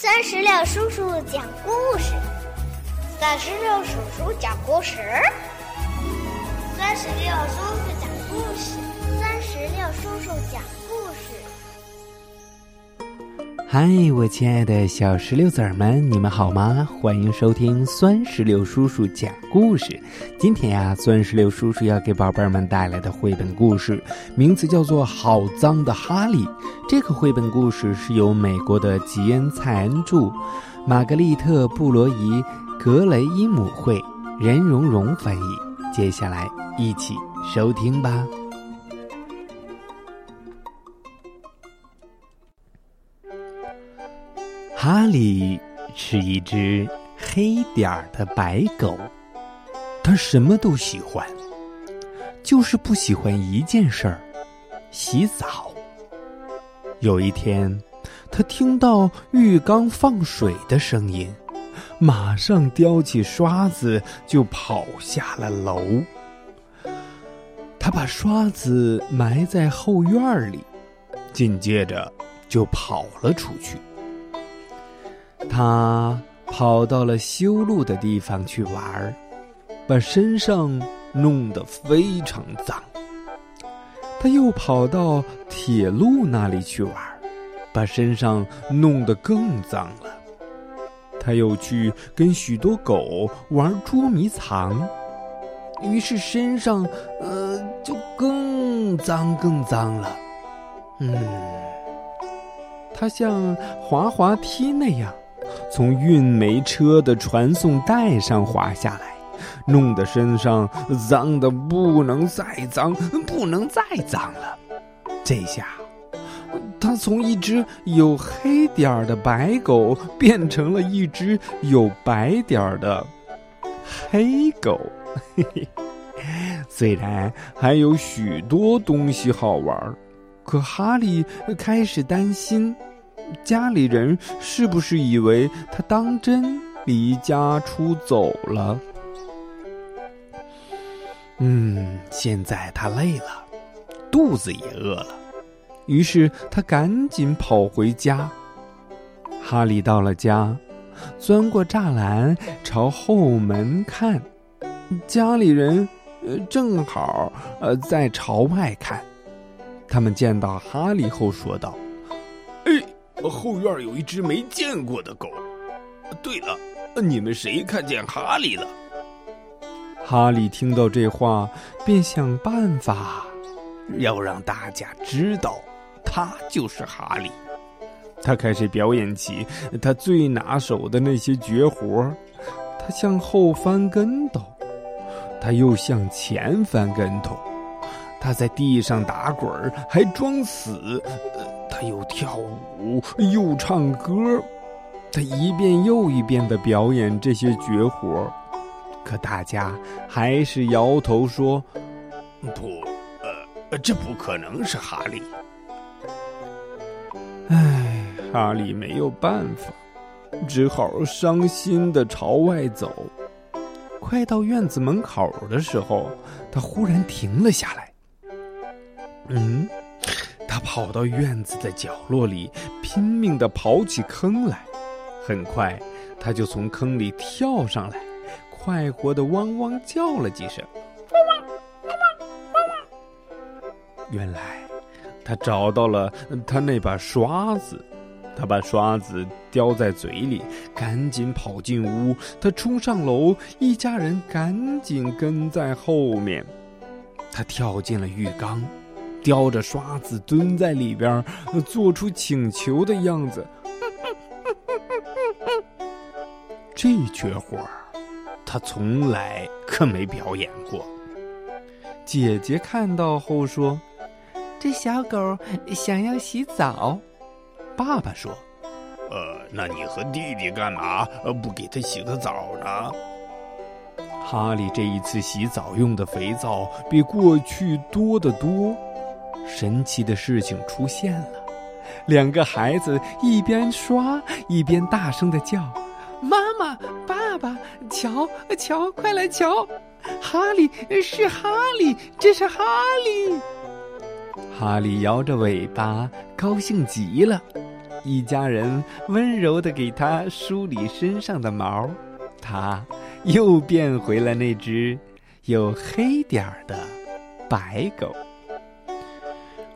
三十六叔叔讲故事，三十六叔叔讲故事，三十六叔叔讲故事，三十六叔叔讲。嗨，我亲爱的小石榴籽儿们，你们好吗？欢迎收听酸石榴叔叔讲故事。今天呀，酸石榴叔叔要给宝贝儿们带来的绘本故事，名字叫做《好脏的哈利》。这个绘本故事是由美国的吉恩·蔡恩著，玛格丽特·布罗伊·格雷伊姆绘，任蓉蓉翻译。接下来一起收听吧。哈利是一只黑点儿的白狗，它什么都喜欢，就是不喜欢一件事儿——洗澡。有一天，他听到浴缸放水的声音，马上叼起刷子就跑下了楼。他把刷子埋在后院里，紧接着就跑了出去。他跑到了修路的地方去玩儿，把身上弄得非常脏。他又跑到铁路那里去玩儿，把身上弄得更脏了。他又去跟许多狗玩捉迷藏，于是身上呃就更脏更脏了。嗯，他像滑滑梯那样。从运煤车的传送带上滑下来，弄得身上脏的不能再脏，不能再脏了。这下，他从一只有黑点儿的白狗变成了一只有白点儿的黑狗。嘿嘿，虽然还有许多东西好玩，可哈利开始担心。家里人是不是以为他当真离家出走了？嗯，现在他累了，肚子也饿了，于是他赶紧跑回家。哈利到了家，钻过栅栏朝后门看，家里人呃正好呃在朝外看。他们见到哈利后说道：“。”后院有一只没见过的狗。对了，你们谁看见哈利了？哈利听到这话，便想办法要让大家知道他就是哈利。他开始表演起他最拿手的那些绝活他向后翻跟头，他又向前翻跟头，他在地上打滚还装死。他又跳舞又唱歌，他一遍又一遍的表演这些绝活，可大家还是摇头说：“不，呃，这不可能是哈利。”唉，哈利没有办法，只好伤心的朝外走。快到院子门口的时候，他忽然停了下来。嗯。他跑到院子的角落里，拼命的刨起坑来。很快，他就从坑里跳上来，快活的汪汪叫了几声。原来，他找到了他那把刷子。他把刷子叼在嘴里，赶紧跑进屋。他冲上楼，一家人赶紧跟在后面。他跳进了浴缸。叼着刷子蹲在里边，做出请求的样子。这绝活儿，他从来可没表演过。姐姐看到后说：“这小狗想要洗澡。”爸爸说：“呃，那你和弟弟干嘛不给他洗个澡呢？”哈利这一次洗澡用的肥皂比过去多得多。神奇的事情出现了，两个孩子一边刷一边大声的叫：“妈妈，爸爸，瞧瞧，快来瞧！哈利是哈利，这是哈利！”哈利摇着尾巴，高兴极了。一家人温柔的给它梳理身上的毛，它又变回了那只有黑点儿的白狗。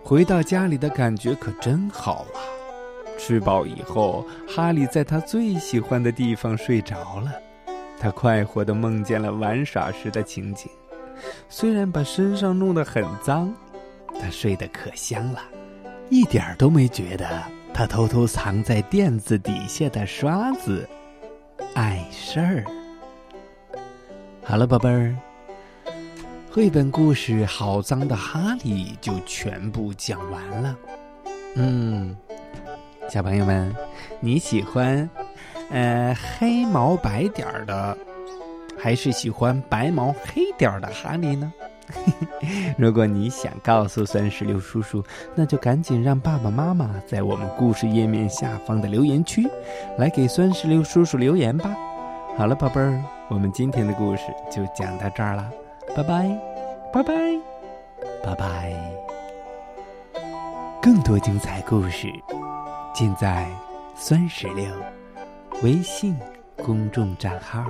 回到家里的感觉可真好啊！吃饱以后，哈利在他最喜欢的地方睡着了。他快活的梦见了玩耍时的情景，虽然把身上弄得很脏，他睡得可香了，一点儿都没觉得他偷偷藏在垫子底下的刷子碍事儿。好了，宝贝儿，绘本故事《好脏的哈利》就全部讲完了。嗯。小朋友们，你喜欢，呃，黑毛白点儿的，还是喜欢白毛黑点儿的哈利呢？如果你想告诉酸石榴叔叔，那就赶紧让爸爸妈妈在我们故事页面下方的留言区来给酸石榴叔叔留言吧。好了，宝贝儿，我们今天的故事就讲到这儿了，拜拜，拜拜，拜拜。更多精彩故事。尽在酸石榴微信公众账号。